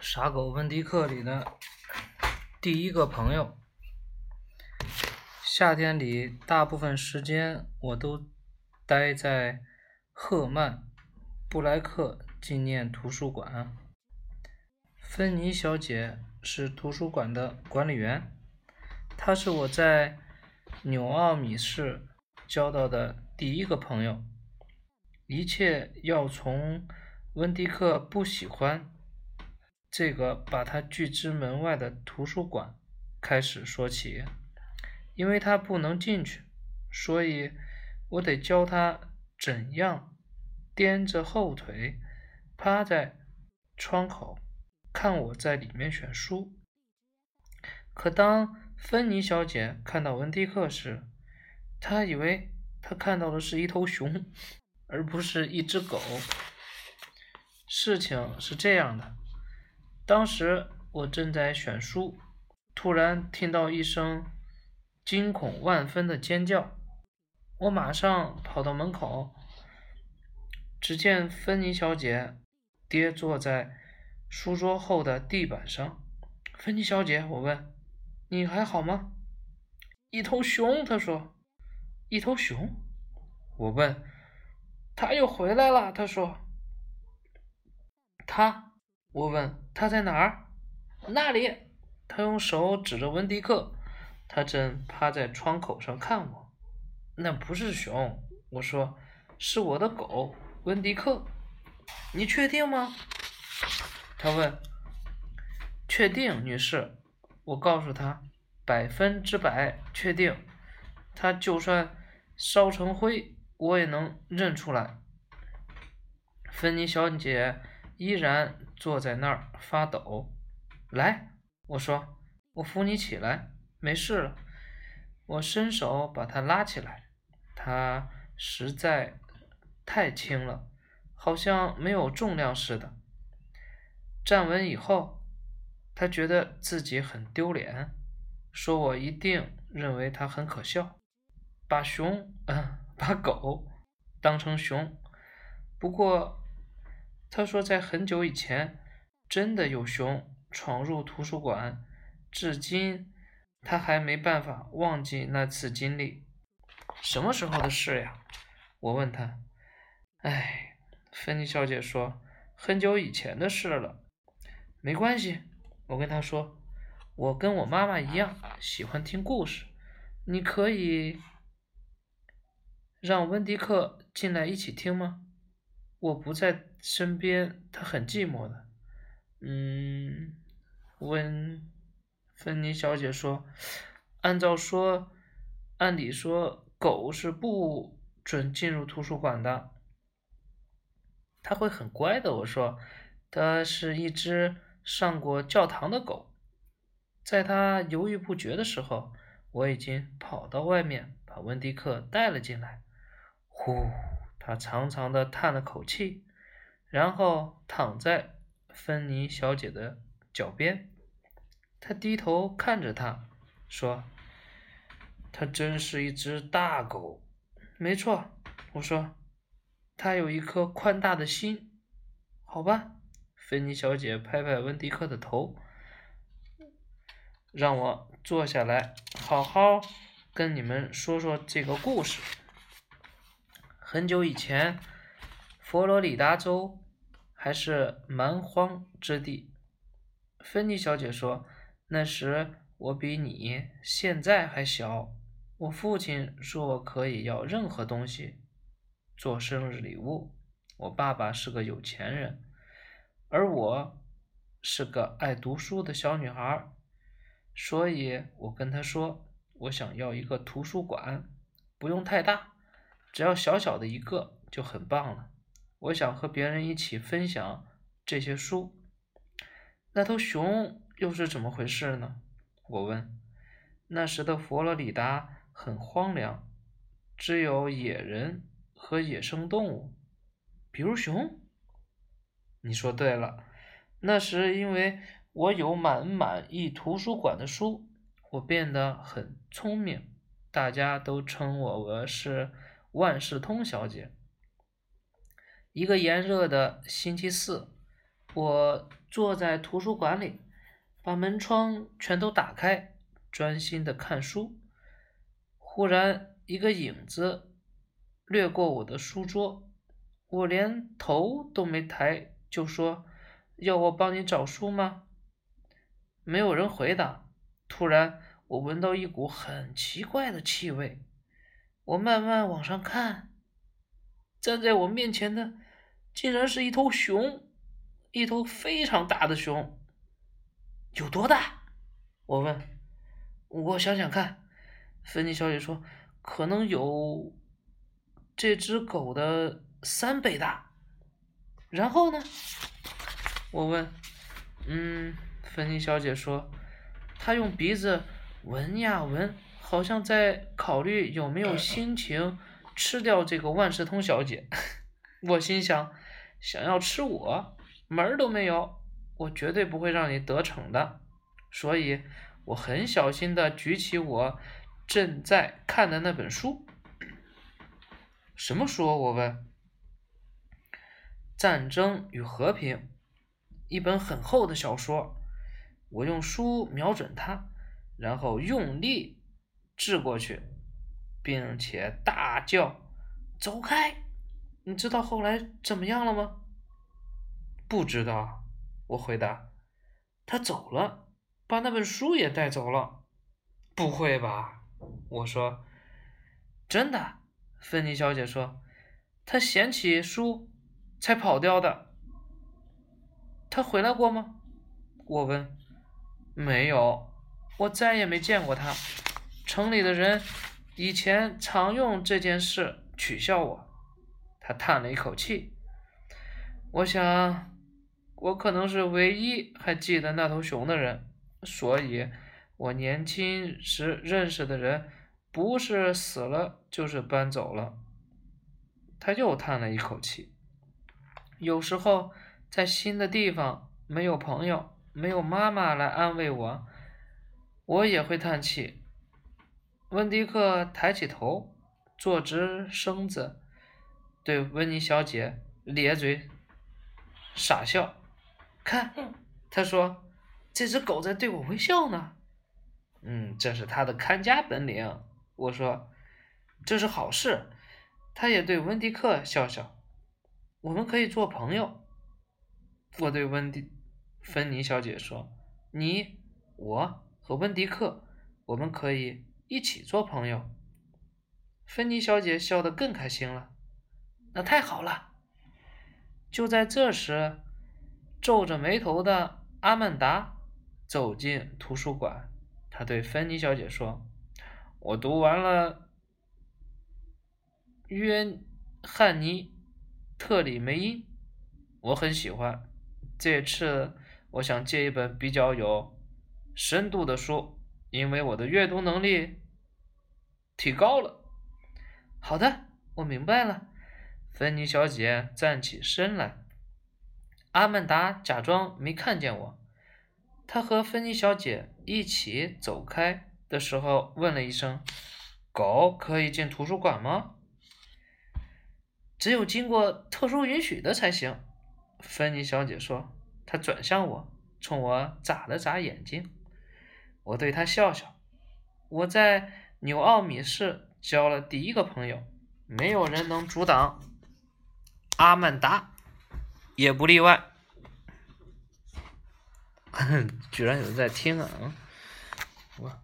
傻狗温迪克里的第一个朋友。夏天里，大部分时间我都待在赫曼布莱克纪念图书馆。芬妮小姐是图书馆的管理员，她是我在纽奥米市交到的第一个朋友。一切要从温迪克不喜欢这个把他拒之门外的图书馆开始说起。因为他不能进去，所以我得教他怎样踮着后腿趴在窗口看我在里面选书。可当芬妮小姐看到文迪克时，她以为她看到的是一头熊，而不是一只狗。事情是这样的：当时我正在选书，突然听到一声。惊恐万分的尖叫！我马上跑到门口，只见芬妮小姐跌坐在书桌后的地板上。芬妮小姐，我问：“你还好吗？”一头熊，她说：“一头熊。”我问：“他又回来了？”她说：“他。”我问：“他在哪儿？”那里。他用手指着温迪克。他正趴在窗口上看我，那不是熊，我说，是我的狗温迪克。你确定吗？他问。确定，女士。我告诉他，百分之百确定。他就算烧成灰，我也能认出来。芬妮小姐依然坐在那儿发抖。来，我说，我扶你起来。没事了，我伸手把他拉起来，他实在太轻了，好像没有重量似的。站稳以后，他觉得自己很丢脸，说我一定认为他很可笑，把熊，嗯，把狗当成熊。不过，他说在很久以前，真的有熊闯入图书馆，至今。他还没办法忘记那次经历，什么时候的事呀？我问他。哎，芬妮小姐说，很久以前的事了。没关系，我跟他说，我跟我妈妈一样喜欢听故事。你可以让温迪克进来一起听吗？我不在身边，他很寂寞的。嗯，温。芬妮小姐说：“按照说，按理说，狗是不准进入图书馆的。它会很乖的。”我说：“它是一只上过教堂的狗。”在它犹豫不决的时候，我已经跑到外面，把温迪克带了进来。呼，他长长的叹了口气，然后躺在芬妮小姐的脚边。他低头看着他，说：“他真是一只大狗。”没错，我说：“他有一颗宽大的心。”好吧，芬妮小姐拍拍温迪克的头，让我坐下来，好好跟你们说说这个故事。很久以前，佛罗里达州还是蛮荒之地。芬妮小姐说。那时我比你现在还小，我父亲说我可以要任何东西做生日礼物。我爸爸是个有钱人，而我是个爱读书的小女孩，所以我跟他说，我想要一个图书馆，不用太大，只要小小的一个就很棒了。我想和别人一起分享这些书。那头熊。又是怎么回事呢？我问。那时的佛罗里达很荒凉，只有野人和野生动物，比如熊。你说对了。那时因为我有满满一图书馆的书，我变得很聪明，大家都称我是万事通小姐。一个炎热的星期四，我坐在图书馆里，把门窗全都打开，专心的看书。忽然，一个影子掠过我的书桌，我连头都没抬，就说：“要我帮你找书吗？”没有人回答。突然，我闻到一股很奇怪的气味。我慢慢往上看，站在我面前的竟然是一头熊，一头非常大的熊。有多大？我问。我想想看。芬妮小姐说：“可能有这只狗的三倍大。”然后呢？我问。嗯，芬妮小姐说。她用鼻子闻呀闻，好像在考虑有没有心情吃掉这个万事通小姐。我心想，想要吃我，门儿都没有！我绝对不会让你得逞的。所以，我很小心的举起我正在看的那本书。什么书？我问。战争与和平，一本很厚的小说。我用书瞄准它，然后用力掷过去，并且大叫：“走开！”你知道后来怎么样了吗？不知道，我回答。他走了，把那本书也带走了。不会吧？我说。真的，芬妮小姐说。他捡起书才跑掉的。他回来过吗？我问。没有，我再也没见过他。城里的人以前常用这件事取笑我。他叹了一口气。我想，我可能是唯一还记得那头熊的人，所以，我年轻时认识的人，不是死了就是搬走了。他又叹了一口气。有时候，在新的地方没有朋友。没有妈妈来安慰我，我也会叹气。温迪克抬起头，坐直身子，对温妮小姐咧嘴傻笑。看，他说：“这只狗在对我微笑呢。”嗯，这是他的看家本领。我说：“这是好事。”他也对温迪克笑笑。我们可以做朋友。我对温迪。芬妮小姐说：“你、我和温迪克，我们可以一起做朋友。”芬妮小姐笑得更开心了。那太好了！就在这时，皱着眉头的阿曼达走进图书馆。他对芬妮小姐说：“我读完了约翰尼·特里梅因，我很喜欢。这次。”我想借一本比较有深度的书，因为我的阅读能力提高了。好的，我明白了。芬妮小姐站起身来。阿曼达假装没看见我。她和芬妮小姐一起走开的时候，问了一声：“狗可以进图书馆吗？”“只有经过特殊允许的才行。”芬妮小姐说。她转向我，冲我眨了眨眼睛。我对他笑笑。我在纽奥米市交了第一个朋友，没有人能阻挡。阿曼达也不例外。居然有人在听啊！我。